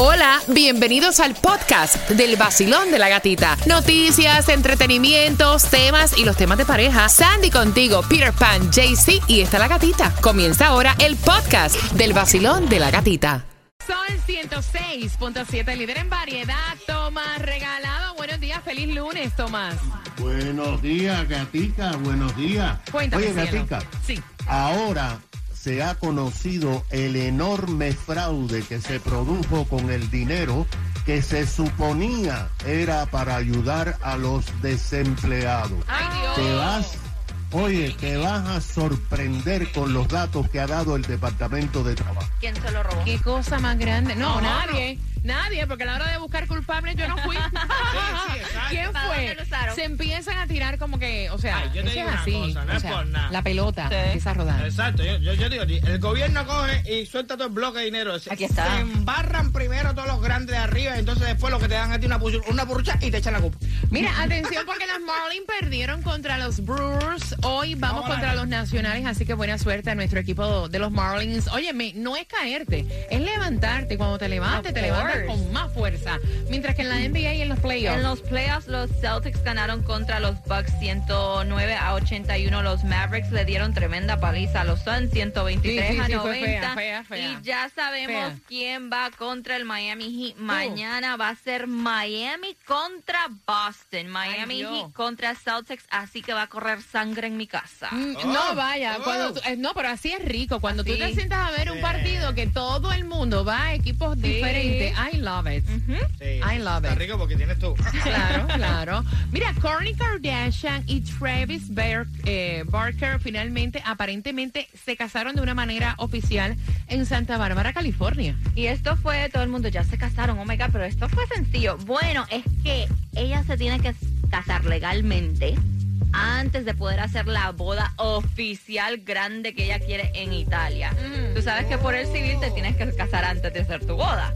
Hola, bienvenidos al podcast del vacilón de la gatita. Noticias, entretenimientos, temas y los temas de pareja. Sandy contigo, Peter Pan, JC y está la gatita. Comienza ahora el podcast del vacilón de la gatita. Sol 106.7, líder en variedad. Tomás regalado. Buenos días, feliz lunes, Tomás. Buenos días, gatica, buenos días. Cuéntame, Oye, cielo. gatica, Sí. ahora se ha conocido el enorme fraude que se produjo con el dinero que se suponía era para ayudar a los desempleados. Ay, Dios. Te vas, oye, te vas a sorprender con los datos que ha dado el Departamento de Trabajo. ¿Quién se lo robó? Qué cosa más grande. No, nadie. Nadie, porque a la hora de buscar culpables yo no fui. ¿Quién ¿Para fue? Se empiezan a tirar como que, o sea, Ay, yo te digo es una así. cosa, no o es por nada. La pelota Sí. empieza a rodar. Exacto, yo, yo, yo digo, el gobierno coge y suelta todo el bloque de dinero. Se- Aquí está. Se embarran primero todos los grandes de arriba y entonces después lo que te dan a ti una, una burrucha y te echan la culpa. Mira, atención porque los Marlins perdieron contra los Brewers. Hoy vamos contra los nacionales, así que buena suerte a nuestro equipo de los Marlins. Óyeme, no es caerte, es levantarte. Cuando te levantes, te levantas con más fuerza. Mientras que en la NBA y en los playoffs. En los playoffs, los Celtics ganaron contra los Bucks 109 a 81. Los Mavericks le dieron tremenda paliza a los Suns 123 Sí, sí, a sí, fue 90. fea, fea, fea. Y ya sabemos Fea. quién va contra el Miami Heat. Mañana va a ser Miami contra Boston. Miami. Heat contra Celtics. Así que va a correr sangre en mi casa. Mm, Oh, no, vaya, oh. cuando tú- eh, no, pero así es rico. Cuando tú te sientas a ver un partido que todo el mundo va a equipos diferentes, I love it. Sí, I love está it. rico porque tienes tú. Claro, claro. Mira, Kourtney Kardashian y Travis eh, Barker finalmente, aparentemente, se casaron de una manera oficial en Santa Bárbara, California. Y esto fue, todo el mundo ya se casaron, oh my God, pero esto fue sencillo. Bueno, es que ella se tiene que casar legalmente antes de poder hacer la boda oficial grande que ella quiere en Italia. Mm. Tú sabes que por el civil te tienes que casar antes de hacer tu boda.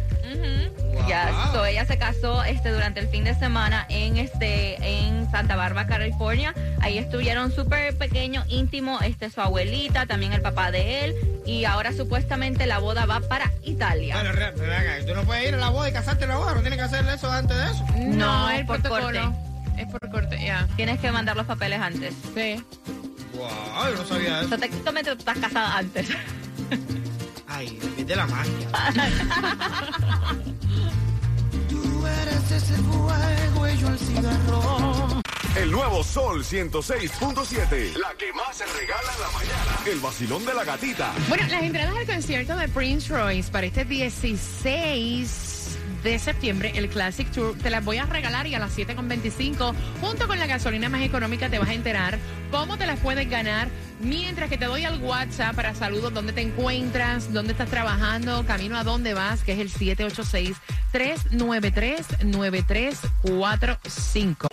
Ya, Wow. so ella se casó este durante el fin de semana en este en Santa Bárbara, California. Ahí estuvieron súper pequeño, íntimo, este su abuelita, también el papá de él y ahora supuestamente la boda va para Italia. Bueno, re- pero tú no puedes ir a la boda y casarte en la boda, no tienes que hacer eso antes de eso. No, el por protocolo. Es por corte, ya. Tienes que mandar los papeles antes. Sí. Wow, yo no sabía O eso. sea, técnicamente tú estás casada antes. Ay, quité la magia. Tú eres ese fuego y yo el cigarro. El nuevo Sol 106.7. La que más se regala en la mañana. El vacilón de la gatita. Bueno, las entradas al concierto de Prince Royce para este 16 de septiembre, el Classic Tour. Te las voy a regalar y a las 7.25, junto con la gasolina más económica, te vas a enterar cómo te las puedes ganar. Mientras que te doy al WhatsApp para saludos, dónde te encuentras, dónde estás trabajando, camino a dónde vas, que es el 786 393 9345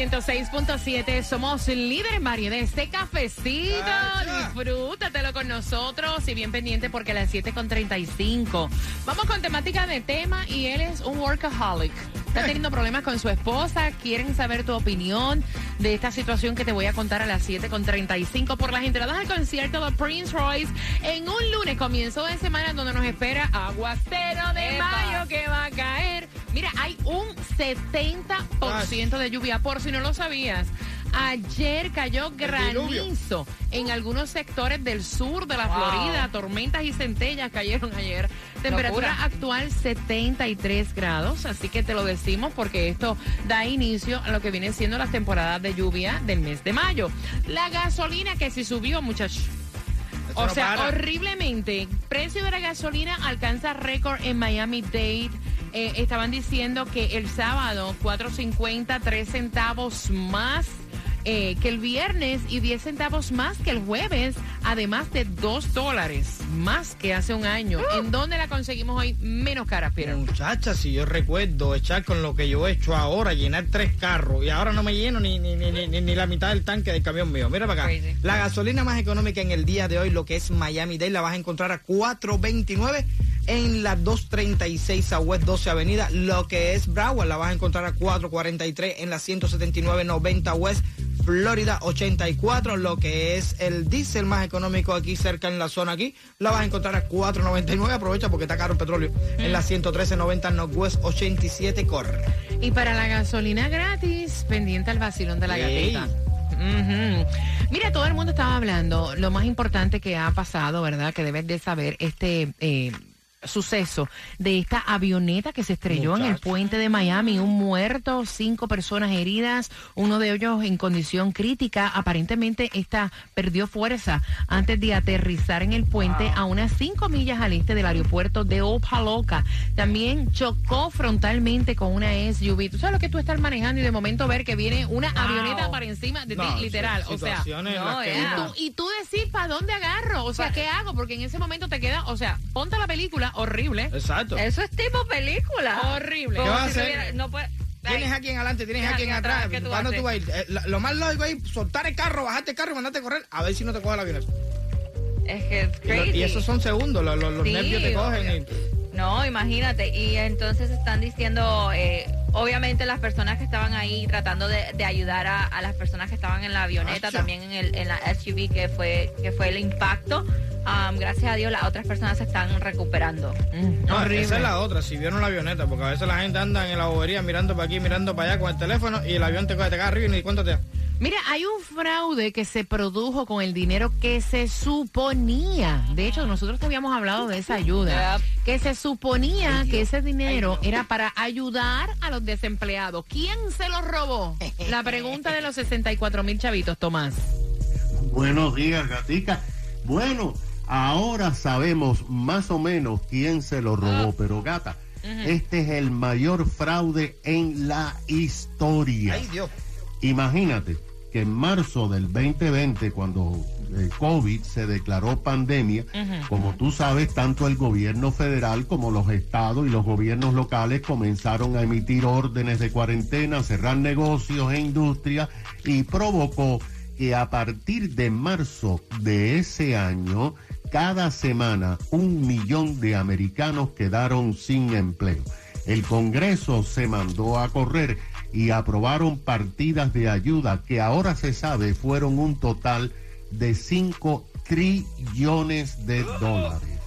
106.7 somos líderes en variedad. Este cafecito, disfrútatelo con nosotros y bien pendiente porque a las 7.35 vamos con temática de tema y él es un workaholic. Está teniendo problemas con su esposa, quieren saber tu opinión de esta situación que te voy a contar a las 7.35 por las entradas al concierto de Prince Royce en un lunes, comienzo de semana donde nos espera aguacero de Epa. mayo que va a caer. Mira, hay un 70% de lluvia, por si no lo sabías. Ayer cayó granizo en algunos sectores del sur de la Wow. Florida. Tormentas y centellas cayeron ayer. Temperatura Locura. actual 73 grados, así que te lo decimos porque esto da inicio a lo que viene siendo las temporadas de lluvia del mes de mayo. La gasolina que sí subió, muchachos. O no sea, para. horriblemente. Precio de la gasolina alcanza récord en Miami-Dade. Eh, estaban diciendo que el sábado 4.50, 3 centavos más eh, que el viernes y 10 centavos más que el jueves, además de 2 dólares más que hace un año. ¿En dónde la conseguimos hoy menos cara, Peter? Muchacha, si yo recuerdo echar con lo que yo he hecho ahora, llenar tres carros, y ahora no me lleno ni, ni, ni, ni, ni la mitad del tanque del camión mío. Mira para acá. Crazy. La gasolina más económica en el día de hoy, lo que es Miami Dade, la vas a encontrar a 4.29 en la 236 Southwest 12 Avenida, lo que es Broward, la vas a encontrar a 443 en la 179-90 West. Florida 84, lo que es el diésel más económico aquí cerca en la zona aquí, la vas a encontrar a 4.99, aprovecha porque está caro el petróleo, en la 113.90 Northwest 87 corre. Y para la gasolina gratis, pendiente al vacilón de la Ey. gatita. Mira, todo el mundo estaba hablando, lo más importante que ha pasado, ¿verdad? Que debes de saber este eh, suceso de esta avioneta que se estrelló en el puente de Miami, un muerto, cinco personas heridas, uno de ellos en condición crítica. Aparentemente esta perdió fuerza antes de aterrizar en el puente a unas cinco millas al este del aeropuerto de Opaloca. También chocó frontalmente con una SUV. Tú sabes lo que tú estás manejando y de momento ver que viene una avioneta para encima de ti, literal. O sea, no, yeah. uno- tú- y tú decir, ¿para dónde agarro? O sea, ¿qué hago? Porque en ese momento te queda, o sea, ponte la película horrible. Exacto. Eso es tipo película. Horrible. ¿Qué vas a hacer? tuviera- no puede- Tienes a quien adelante, tienes a quien atrás. atrás, ¿qué tú ¿Cuándo haces? tú vas a ir? Eh, lo, lo más lógico es soltar el carro, bajarte el carro y mandarte a correr a ver si no te coge la avioneta. Es que es Y, lo- crazy. y esos son segundos, lo- lo- los Sí, nervios te cogen. y- No, imagínate. Y entonces están diciendo, eh, obviamente las personas que estaban ahí tratando de, de ayudar a, a las personas que estaban en la avioneta, Acha. también en, el, en la SUV que fue, que fue el impacto. Um, gracias a Dios las otras personas se están recuperando. Mm, No, esa es la otra, si vieron la avioneta, porque a veces la gente anda en la bobería mirando para aquí, mirando para allá con el teléfono y el avión te coge, te cae arriba y ni cuenta te. Mira, hay un fraude que se produjo con el dinero que se suponía. De hecho, nosotros te habíamos hablado de esa ayuda. Que se suponía que ese dinero era para ayudar a los desempleados. ¿Quién se lo robó? La pregunta de los 64 mil chavitos, Tomás. Buenos días, gatica. Bueno, ahora sabemos más o menos quién se lo robó, pero gata, este es el mayor fraude en la historia. Ay, Dios. Imagínate que en marzo del 2020, cuando el COVID se declaró pandemia, como tú sabes, tanto el gobierno federal como los estados y los gobiernos locales comenzaron a emitir órdenes de cuarentena, cerrar negocios e industrias y provocó que a partir de marzo de ese año, cada semana un millón de americanos quedaron sin empleo. El Congreso se mandó a correr y aprobaron partidas de ayuda que ahora se sabe fueron un total de 5 trillones de dólares.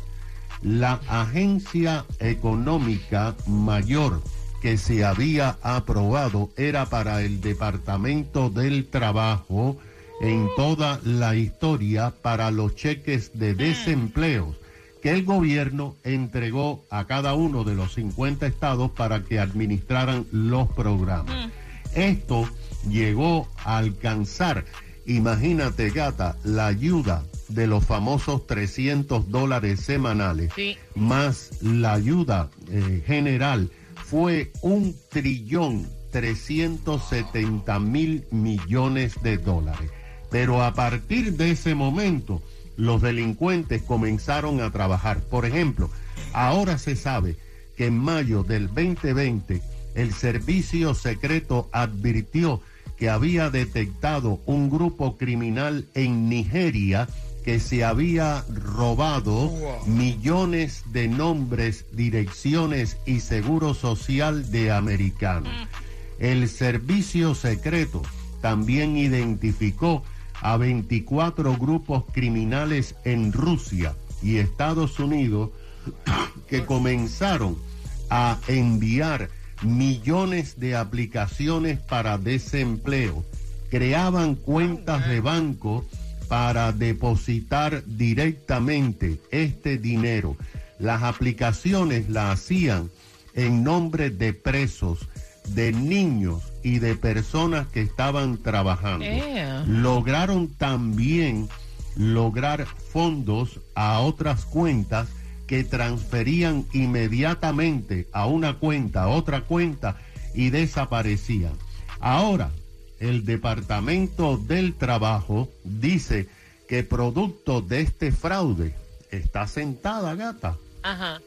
La agencia económica mayor que se había aprobado era para el Departamento del Trabajo en toda la historia para los cheques de desempleo que el gobierno entregó a cada uno de los 50 estados para que administraran los programas. Esto llegó a alcanzar, imagínate gata, la ayuda de los famosos 300 dólares semanales, Sí. más la ayuda eh, general, fue un trillón 370 mil millones de dólares. Pero a partir de ese momento, los delincuentes comenzaron a trabajar. Por ejemplo, ahora se sabe que en mayo del 2020 el servicio secreto advirtió que había detectado un grupo criminal en Nigeria que se había robado millones de nombres, direcciones y seguro social de americanos. El servicio secreto también identificó a 24 grupos criminales en Rusia y Estados Unidos que comenzaron a enviar millones de aplicaciones para desempleo, creaban cuentas de banco para depositar directamente este dinero. Las aplicaciones las hacían en nombre de presos, de niños y de personas que estaban trabajando. Lograron también lograr fondos a otras cuentas que transferían inmediatamente a una cuenta, a otra cuenta y desaparecían. Ahora, el Departamento del Trabajo dice que producto de este fraude está sentada gata. Ajá.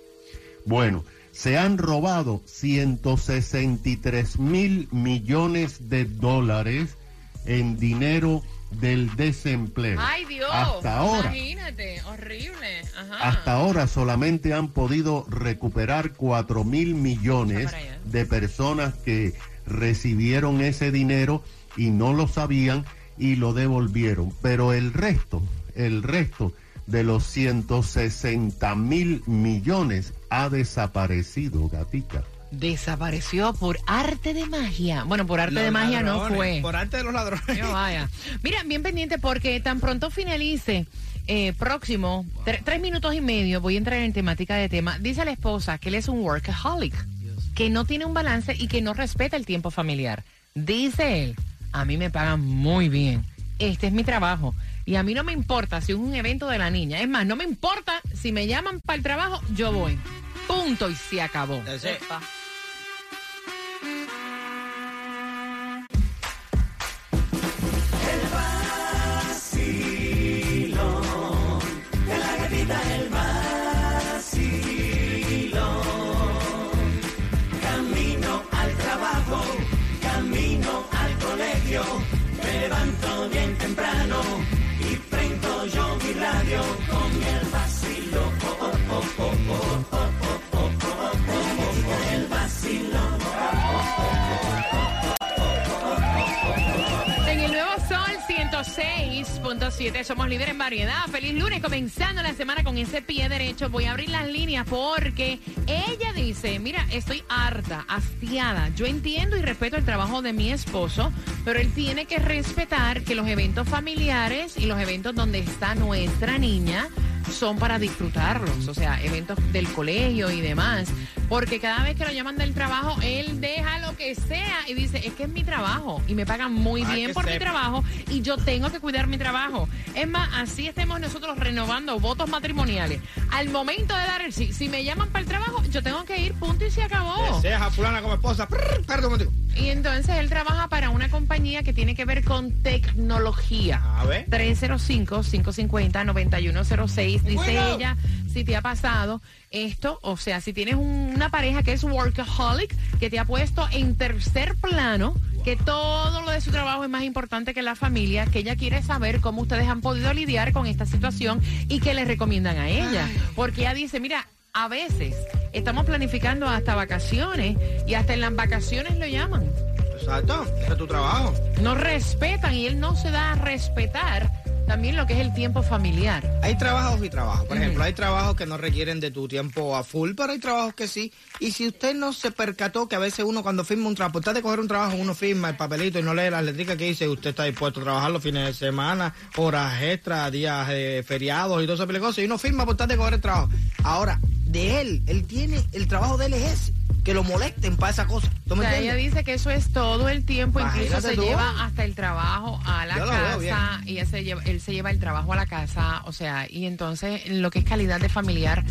Bueno, se han robado 163 mil millones de dólares en dinero del desempleo. Ay, Dios. Hasta ahora. Imagínate, horrible. Ajá. Hasta ahora solamente han podido recuperar 4 mil millones de personas que recibieron ese dinero y no lo sabían y lo devolvieron. Pero el resto, el resto de los 160 mil millones ha desaparecido, gatica. Desapareció por arte de magia. Bueno, por arte Los de magia no fue. Por arte de los ladrones. No vaya. Mira, bien pendiente porque tan pronto finalice eh, próximo, tre- tres minutos y medio, voy a entrar en temática de tema. Dice la esposa que él es un workaholic, que no tiene un balance y que no respeta el tiempo familiar. Dice él, a mí me pagan muy bien. Este es mi trabajo. Y a mí no me importa si es un evento de la niña. Es más, no me importa si me llaman para el trabajo, yo voy. Punto y se acabó. Epa. Camino al trabajo, camino al colegio, me levanto bien temprano 106.7 somos líderes en variedad. Feliz lunes, comenzando la semana con ese pie derecho. Voy a abrir las líneas porque ella dice, mira, estoy harta, hastiada. Yo entiendo y respeto el trabajo de mi esposo, pero él tiene que respetar que los eventos familiares y los eventos donde está nuestra niña son para disfrutarlos, o sea, eventos del colegio y demás, porque cada vez que lo llaman del trabajo, él deja lo que sea y dice, es que es mi trabajo y me pagan muy Ah, bien por mi trabajo y yo tengo que cuidar mi trabajo. Es más, así estemos nosotros renovando votos matrimoniales. Al momento de dar el sí, si me llaman para el trabajo, yo tengo que ir, punto y se acabó. Deseas a fulana como esposa. Un momentico. Y entonces él trabaja para una compañía que tiene que ver con tecnología. A ver. 305-550-9106. Dice Bueno. ella, si te ha pasado esto, o sea, si tienes un- una pareja que es workaholic, que te ha puesto en tercer plano, que todo lo de su trabajo es más importante que la familia, que ella quiere saber cómo ustedes han podido lidiar con esta situación y qué le recomiendan a ella. Porque ella dice, mira, a veces estamos planificando hasta vacaciones y hasta en las vacaciones lo llaman. Exacto. Ese es tu trabajo. No respetan y él no se da a respetar también lo que es el tiempo familiar. Hay trabajos y trabajos. Por ejemplo, hay trabajos que no requieren de tu tiempo a full, pero hay trabajos que sí. Y si usted no se percató que a veces uno cuando firma un trabajo, tal de coger un trabajo, uno firma el papelito y no lee las letricas que dice, usted está dispuesto a trabajar los fines de semana, horas extras, días eh, feriados y todo ese tipo de cosas. Y uno firma por tal de coger el trabajo. Ahora, de él, él tiene, el trabajo de él es ese, que lo molesten para esa cosa. ¿Tú O me sea, ella dice que eso es todo el tiempo, incluso se tú. lleva hasta el trabajo a la Yo casa y ella se lleva- él se lleva el trabajo a la casa, o sea, y entonces lo que es calidad de familiar,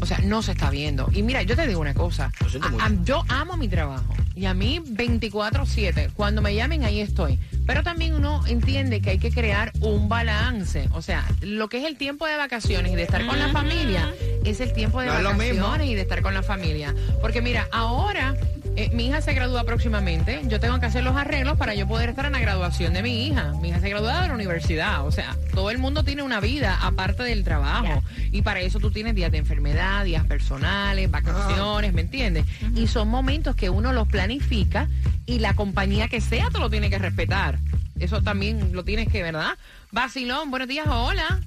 o sea, no se está viendo. Y mira, yo te digo una cosa, a- a- yo amo mi trabajo y a mí 24/7, cuando me llamen ahí estoy, pero también uno entiende que hay que crear un balance, o sea, lo que es el tiempo de vacaciones y de estar con la familia es el tiempo de No vacaciones y de estar con la familia, porque mira, ahora eh, mi hija se gradúa próximamente. Yo tengo que hacer los arreglos para yo poder estar en la graduación de mi hija. Mi hija se gradúa de la universidad. O sea, todo el mundo tiene una vida aparte del trabajo. Y para eso tú tienes días de enfermedad, días personales, vacaciones, ¿me entiendes? Y son momentos que uno los planifica y la compañía que sea te lo tiene que respetar. Eso también lo tienes que, ¿verdad? Basilón, buenos días, hola.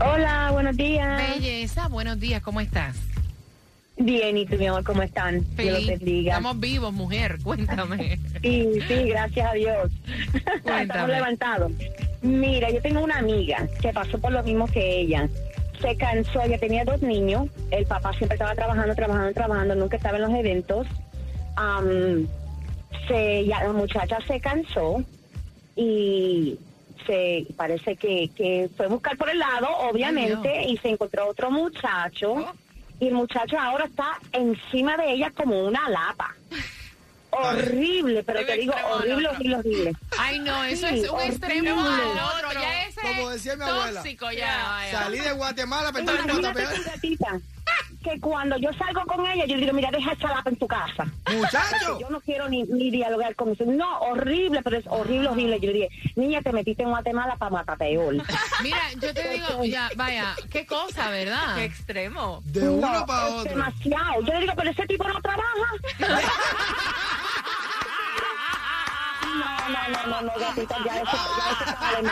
Hola, buenos días. Belleza, buenos días, ¿cómo estás? Bien, ¿y tú, mi amor, cómo están? Dios los bendiga. Estamos vivos, mujer, cuéntame. Sí, sí, gracias a Dios. Cuéntame. Estamos levantados. Mira, yo tengo una amiga que pasó por lo mismo que ella. Se cansó, ella tenía dos niños. El papá siempre estaba trabajando, trabajando, trabajando, nunca estaba en los eventos. Am, se, ya, la muchacha se cansó y se parece que, que fue a buscar por el lado, obviamente, y se encontró otro muchacho. Y el muchacho ahora está encima de ella como una lapa. Horrible, pero te digo, horrible, horrible, horrible. Ay, no, eso Sí, es un extremo horrible. al otro. Ya ese Como es decía mi abuela. tóxico ya. Salí de Guatemala en Guatemala. Que cuando yo salgo con ella, yo digo, mira, deja esa en tu casa. Muchacho. Yo no quiero ni, ni dialogar con eso. No, horrible, pero es horrible, horrible. Yo le dije, niña, te metiste en Guatemala para matar peor. Mira, yo te digo, ya, vaya, qué cosa, ¿verdad? Qué extremo. De No, uno para otro. demasiado. Yo le digo, pero ese tipo no trabaja. No, no, no, no, no, gatita, ya eso, ya eso.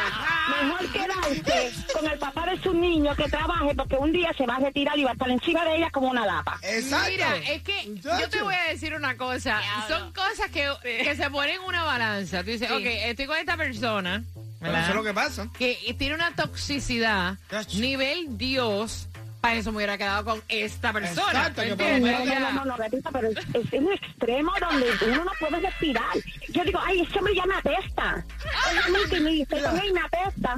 Mejor quedarse con el papá de su niño que trabaje porque un día se va a retirar y va a estar encima de ella como una lapa. Exacto. Mira, es que yo te voy a decir una cosa. Son cosas que, que se ponen en una balanza. Tú dices, Sí. ok, estoy con esta persona. Eso es lo que pasa. que tiene una toxicidad nivel Dios. Para eso me hubiera quedado con esta persona. Exacto, No, no, no, no, gatita, pero es, es un extremo donde uno no puede respirar. Yo digo, ay, ese hombre ya me apesta. Ay, a mí que me dice, con él me apesta.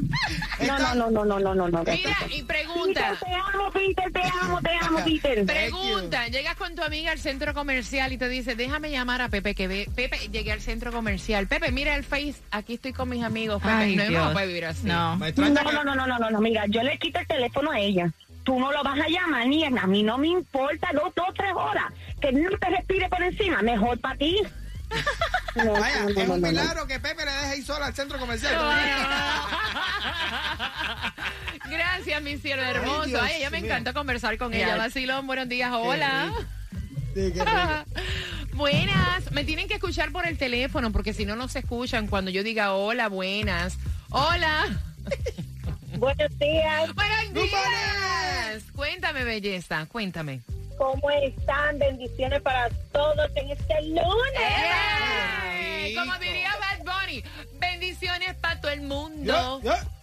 No, no, no, no, no, no, no, no. Mira, y pregunta. Peter, te amo, Peter, te amo, te amo, Peter. Pregunta, llegas con tu amiga al centro comercial y te dice, déjame llamar a Pepe, que ve, Pepe, llegué al centro comercial. Pepe, mira el Face, aquí estoy con mis amigos. Pepe, Ay, no, no Dios. puede vivir así. No. No, no, no, no, no, no, mira, yo le quito el teléfono a ella. Tú no lo vas a llamar ni a mí no me importa dos, dos, tres horas. Que no te respire por encima, mejor para ti. No, Vaya, no, no, es no, un no, no. milagro que Pepe le deje ir sola al centro comercial. Gracias, mi cielo hermoso. Dios Ay, ella me mío. encantó conversar con ella. Vacilón, buenos días, hola. Sí, buenas, me tienen que escuchar por el teléfono porque si no, no se escuchan cuando yo diga hola, buenas. Hola. Buenos días, Buenos Good días. Cuéntame, belleza, cuéntame. ¿cómo están? Bendiciones para todos en este lunes. ¡Ey! Como diría Bad Bunny, bendiciones para todo el mundo.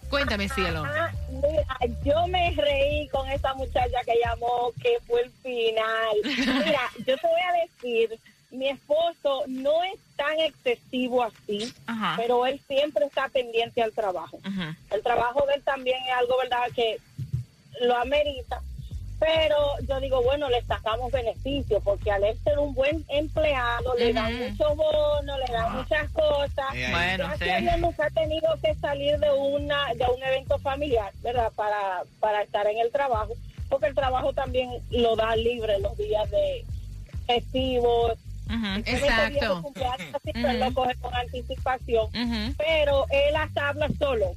Cuéntame, cielo. Ah, mira, yo me reí con esa muchacha que llamó, que fue el final. Mira, yo te voy a decir, mi esposo no es tan excesivo así, Ajá. pero él siempre está pendiente al trabajo. Ujú. El trabajo de él también es algo, ¿verdad?, que lo amerita. Pero yo digo, bueno, le sacamos beneficio, porque al él ser un buen empleado, le dan Ujú. muchos bonos, le dan muchas cosas. Bueno, sí. nunca ha tenido que salir de una de un evento familiar, ¿verdad? Para, para estar en el trabajo, porque el trabajo también lo da libre los días de festivos. De Exacto. cumpleaños, así, pues, lo coge con anticipación. Pero él hasta habla solo.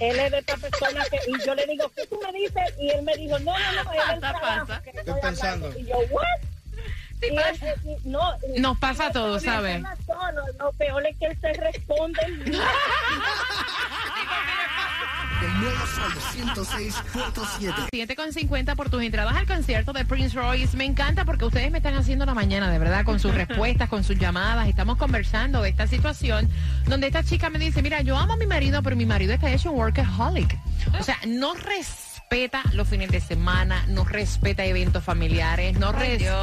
Él es de esta persona que, y yo le digo, ¿qué tú me dices? Y él me dijo, no, no, no, es el Pasa, trabajo pasa. que Estoy estoy pensando. hablando. Y yo, ¿what? Sí, pasa. eh, no, Nos pasa a todos, ¿sabes? Lo peor es que él se responde. El nuevo Sol 106.7. 7 con 50 por tus entradas al concierto de Prince Royce. Me encanta porque ustedes me están haciendo la mañana, de verdad, con sus respuestas, con sus llamadas. Estamos conversando de esta situación donde esta chica me dice, mira, yo amo a mi marido, pero mi marido está hecho un workaholic. O sea, no respeta los fines de semana, no respeta eventos familiares, no Ay, Dios.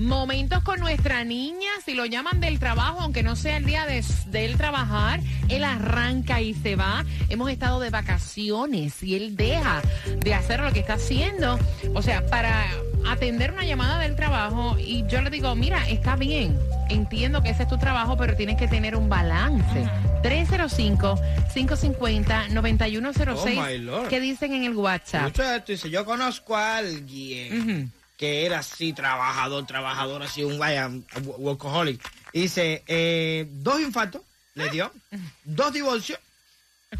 Momentos con nuestra niña, si lo llaman del trabajo, aunque no sea el día de, de él trabajar, él arranca y se va. Hemos estado de vacaciones y él deja de hacer lo que está haciendo, o sea, para atender una llamada del trabajo y yo le digo, mira, está bien, entiendo que ese es tu trabajo, pero tienes que tener un balance. 305-550-9106. Oh. ¿Qué dicen en el WhatsApp? Esto, dice, yo conozco a alguien. Que era así, trabajador, trabajador, así, un vaya, wo- workaholic. Dice, eh, dos infartos le dio, dos divorcios,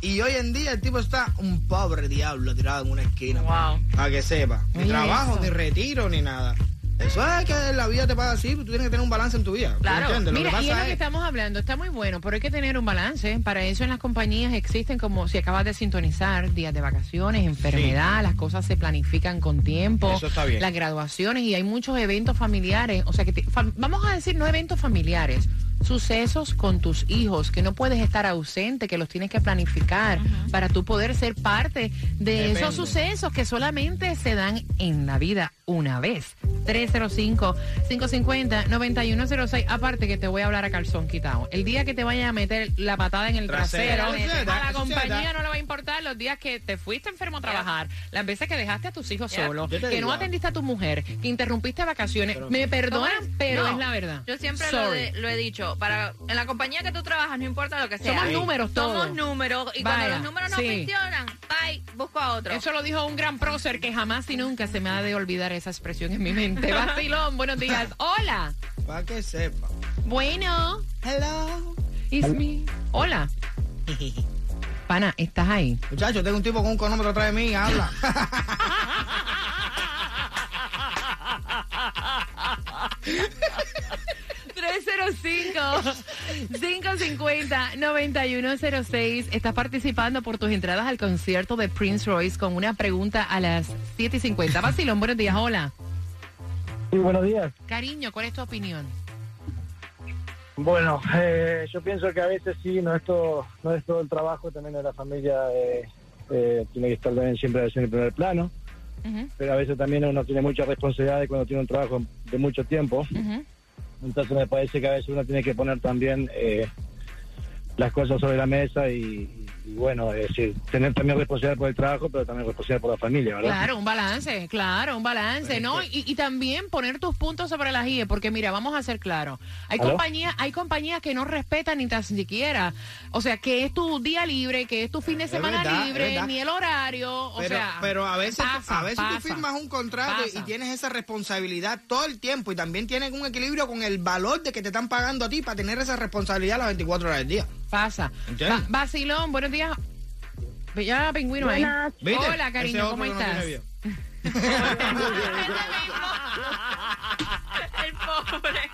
y hoy en día el tipo está un pobre diablo tirado en una esquina. Wow. Para que sepa, ni Oye, trabajo, eso. ni retiro, ni nada. Eso es que la vida te pasa así, tú tienes que tener un balance en tu vida. ¿tú Claro. entiendes? Lo Mira, que y es lo que es, estamos hablando, está muy bueno, pero hay que tener un balance. Para eso en las compañías existen como si acabas de sintonizar días de vacaciones, enfermedad, las cosas se planifican con tiempo, Eso está bien. las graduaciones y hay muchos eventos familiares, o sea que te- fam- vamos a decir no eventos familiares, sucesos con tus hijos que no puedes estar ausente, que los tienes que planificar para tú poder ser parte de Depende. esos sucesos que solamente se dan en la vida una vez. 305-550-9106. Aparte que te voy a hablar a calzón quitado. El día que te vaya a meter la patada en el Trasero. a la compañía no le va a importar los días que te fuiste enfermo a trabajar, las veces que dejaste a tus hijos Yeah. solos, que digo no atendiste a tu mujer, que interrumpiste vacaciones. Me perdonan, pero No, es la verdad. Yo siempre lo, de- lo he dicho. Para en la compañía que tú trabajas, no importa lo que sea. Somos números todos. Somos números. Y Vaya, cuando los números no sí. funcionan, bye. busco a otro. Eso lo dijo un gran prócer que jamás y nunca se me ha de olvidar esa expresión en mi mente. Vacilón, buenos días. Hola. Para que sepa. Bueno, Hello. it's me. Hola. Pana, ¿estás ahí? Muchacho, tengo un tipo con un cronómetro atrás de mí, habla. cincuenta 550-9106. Estás participando por tus entradas al concierto de Prince Royce con una pregunta a las 7.50. Vacilón, buenos días, hola. Sí, buenos días. Cariño, ¿cuál es tu opinión? Bueno, eh, yo pienso que a veces sí, no es todo, no es todo el trabajo, también de la familia eh, eh, tiene que estar también siempre en el primer plano, pero a veces también uno tiene muchas responsabilidades cuando tiene un trabajo de mucho tiempo. Entonces me parece que a veces uno tiene que poner también eh, las cosas sobre la mesa y, y bueno, es decir, tener también responsabilidad por el trabajo, pero también responsabilidad por la familia, ¿verdad? Claro, un balance, claro, un balance, ¿no? Y, y también poner tus puntos sobre las IE, porque mira, vamos a ser claros. Hay ¿Aló? compañías, hay compañías que no respetan ni tan siquiera, o sea, que es tu día libre, que es tu fin de semana verdad, libre, ni el horario, o Pero, sea, pero a veces, pasa, a veces pasa, tú firmas un contrato pasa. y tienes esa responsabilidad todo el tiempo y también tienes un equilibrio con el valor de que te están pagando a ti para tener esa responsabilidad las 24 horas del día. Pasa. Va- Vacilón, buenos días. Ya, pingüino ahí. ¿Viste? Hola, cariño, ¿cómo no estás? vida. El pobre.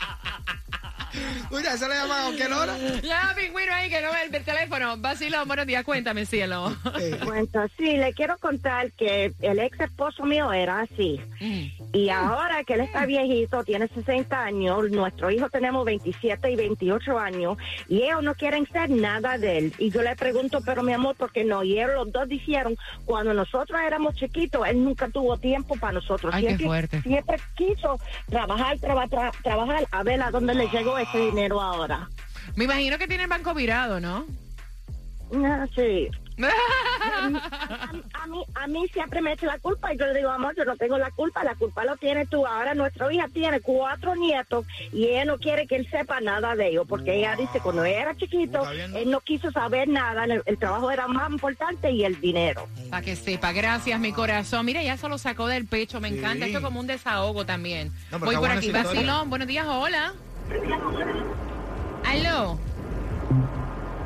Mira, eso le llaman a cualquier hora. Ya, pingüino ahí, que no ve el, el teléfono. Vacilón, buenos días, cuéntame, cielo. Eh, Bueno, sí, le quiero contar que el ex esposo mío era así. Y ahora que él está viejito, tiene 60 años, nuestro hijo tenemos 27 y 28 años, y ellos no quieren ser nada de él. Y yo le pregunto, pero mi amor, ¿por qué no? Y ellos los dos dijeron, cuando nosotros éramos chiquitos, él nunca tuvo tiempo para nosotros. Ay, qué siempre, fuerte. siempre quiso trabajar, traba- tra- trabajar, a ver a dónde le llegó ese dinero ahora. Me imagino que tiene el banco virado, ¿no? Ah, sí. a, a mí, a mí siempre me echa la culpa y yo le digo, amor, yo no tengo la culpa, la culpa lo tienes tú. Ahora nuestra hija tiene cuatro nietos y ella no quiere que él sepa nada de ellos, porque ella dice, cuando ella era chiquito, él no quiso saber nada, el, el trabajo era más importante y el dinero. Para que sepa, gracias, mi corazón. Mira, ya se lo sacó del pecho, me Sí. encanta. Esto es como un desahogo también. No, Voy por aquí. Vacilón, buenos días, hola. Aló.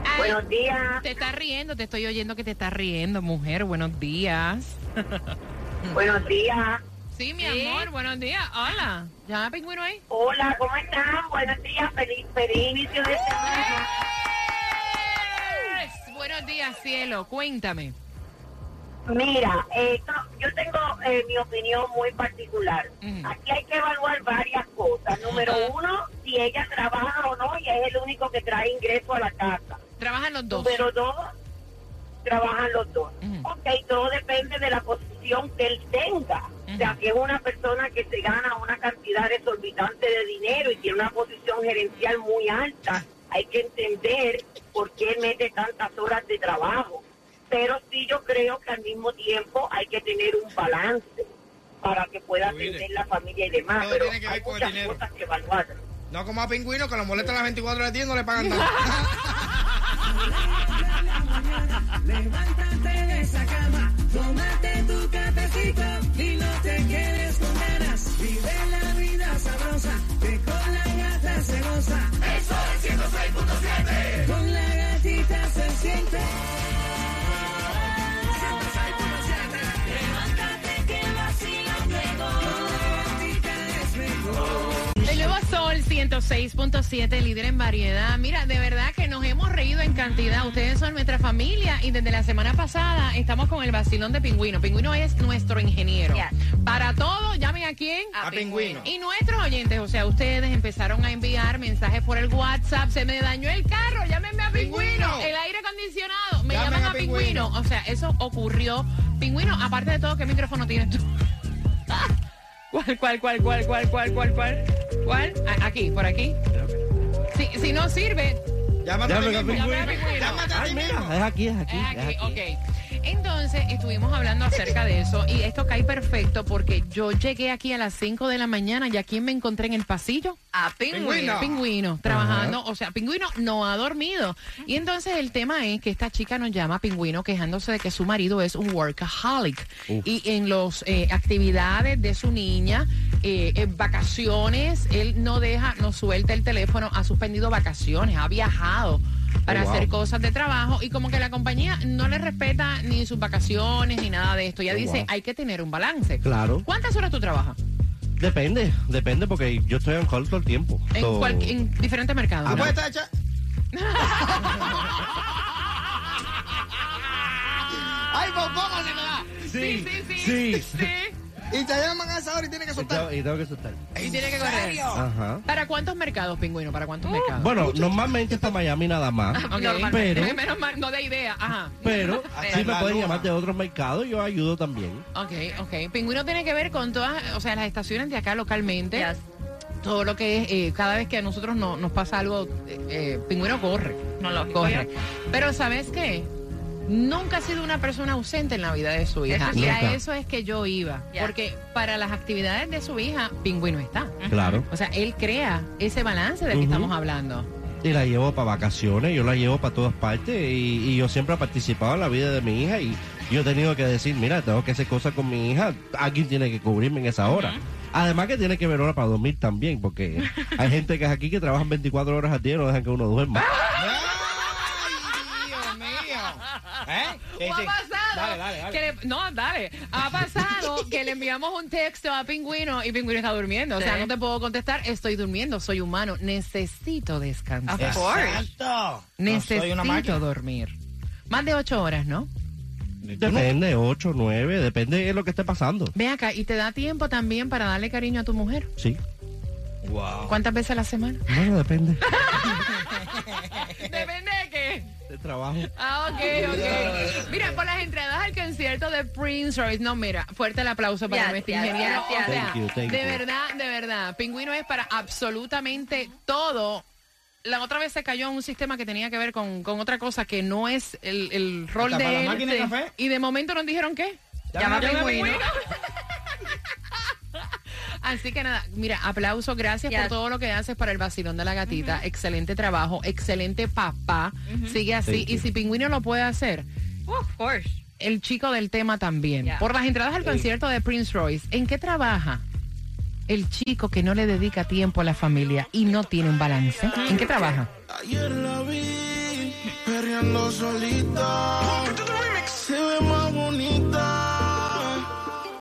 Ay, Buenos días, Te estás riendo, te estoy oyendo que te estás riendo, mujer. Buenos días. buenos días. Sí, mi amor, buenos días. Hola. ¿Ya pingüino ahí? Hola, ¿cómo están? Buenos días, feliz, feliz inicio de semana. Yes. Buenos días, cielo. Cuéntame. Mira, eh, yo tengo eh, mi opinión muy particular. Aquí hay que evaluar varias cosas. Número uno, si ella trabaja o no y es el único que trae ingreso a la casa. Trabajan los dos. Número dos, trabajan los dos. Ujú. Ok, todo depende de la posición que él tenga. O sea, si es una persona que se gana una cantidad exorbitante de dinero y tiene una posición gerencial muy alta, hay que entender por qué mete tantas horas de trabajo. Pero sí yo creo que al mismo tiempo hay que tener un balance para que pueda atender la familia y demás. Todo Pero tiene que ver hay con el muchas dinero. cosas que evaluar. No como a Pingüino que lo molesta las 24 horas del día y no le pagan nada. Levántate de esa cama, tómate tu cafecito y no te quedes con ganas. Vive la vida sabrosa, que con la gata se goza. Eso es 106.7. Con la gatita se siente. Sol 106.7, líder en variedad. Mira, de verdad que nos hemos reído en cantidad. Ustedes son nuestra familia y desde la semana pasada estamos con el vacilón de Pingüino. Pingüino es nuestro ingeniero. Para todo, llamen a quién. A Pingüino. Y nuestros oyentes, o sea, ustedes empezaron a enviar mensajes por el WhatsApp. Se me dañó el carro, llámenme a Pingüino. Pingüino. El aire acondicionado, me Llamen llaman a a Pingüino. Pingüino. O sea, eso ocurrió. Pingüino, aparte de todo, ¿qué micrófono tienes tú? ¿Cuál, cuál, cuál, cuál, cuál, cuál, cuál, cuál? ¿Cuál? A- Aquí, por aquí. Si, si no sirve, Llámate a Llámame a ti mismo. Pingüino. Llámate a ti mismo. es aquí, es aquí. es aquí, ok. Entonces, estuvimos hablando acerca de eso y esto cae perfecto porque yo llegué aquí a las 5 de la mañana y aquí me encontré en el pasillo. A pingüino. Pingüino, trabajando. O sea, Pingüino no ha dormido. Y entonces el tema es que esta chica nos llama Pingüino quejándose de que su marido es un workaholic. Y en las actividades de su niña, eh, en vacaciones, él no deja, no suelta el teléfono, ha suspendido vacaciones, ha viajado para Oh, wow. hacer cosas de trabajo y como que la compañía no le respeta ni sus vacaciones ni nada de esto. Ella Oh, dice, wow. hay que tener un balance. Claro. ¿Cuántas horas tú trabajas? Depende, depende porque yo estoy en call todo el tiempo. En, So, cual- en diferentes mercados. ¿no? Apuesta hecha. Ay, pues póngase, me da. Sí, sí, sí. Sí. sí. Y te llaman a esa hora y tienes que Y soltar. tengo, y tengo que soltar. Y tiene que correr. Ajá. ¿Para cuántos mercados, pingüino? ¿Para cuántos mercados? Bueno, normalmente está Miami nada más. Ok. Pero, Menos mal, no de idea. Ajá. pero, Hasta si en me la pueden luna. llamar de otros mercados, yo ayudo también. Ok, ok. Pingüino tiene que ver con todas, o sea, las estaciones de acá localmente. Yes. Todo lo que es, eh, cada vez que a nosotros no- nos pasa algo, eh, eh, Pingüino corre. No lógico. Corre. Pero ¿sabes qué? Nunca ha sido una persona ausente en la vida de su hija. Eso Y a eso es que yo iba. Porque para las actividades de su hija, Pingüino está. Claro. O sea, él crea ese balance del que Ujú. estamos hablando. Y la llevo para vacaciones, yo la llevo para todas partes y, y yo siempre he participado en la vida de mi hija y yo he tenido que decir, mira, tengo que hacer cosas con mi hija, alguien tiene que cubrirme en esa hora. Además que tiene que ver hora para dormir también, porque hay gente que es aquí que trabajan 24 horas al día y no dejan que uno duerma. ¿Eh? Sí, ¿O sí. ha pasado? Dale, dale, dale. que le- no, dale. Ha pasado que le enviamos un texto a Pingüino y Pingüino está durmiendo. O sea, Sí. no te puedo contestar, estoy durmiendo, soy humano, necesito descansar. Of course. Exacto. No Necesito soy una máquina. dormir. Más de ocho horas, ¿no? Depende, 8, 9, depende de lo que esté pasando. Ve acá, ¿y te da tiempo también para darle cariño a tu mujer? Sí. Wow. ¿Cuántas veces a la semana? Bueno, depende Depende de qué. Trabajo. Ah, ok, ok. Mira, por las entradas al concierto de Prince Royce, no, mira, fuerte el aplauso para O sea, Thank you, thank de you. verdad, de verdad, Pingüino es para absolutamente todo. La otra vez se cayó en un sistema que tenía que ver con, con otra cosa que no es el, el rol ¿Hasta de para la él. máquina de Sí. café? Y de momento nos dijeron qué. Llama a Llama a Pingüino. Así que nada, mira, aplauso, gracias por todo lo que haces para el vacilón de la gatita. Excelente trabajo, excelente papá. Sigue así. Thank Y you. si Pingüino lo puede hacer, Of course. el chico del tema también. Por las entradas al concierto de Prince Royce, ¿en qué trabaja el chico que no le dedica tiempo a la familia y no tiene un balance? ¿En qué trabaja? Ayer la vi perreando solita.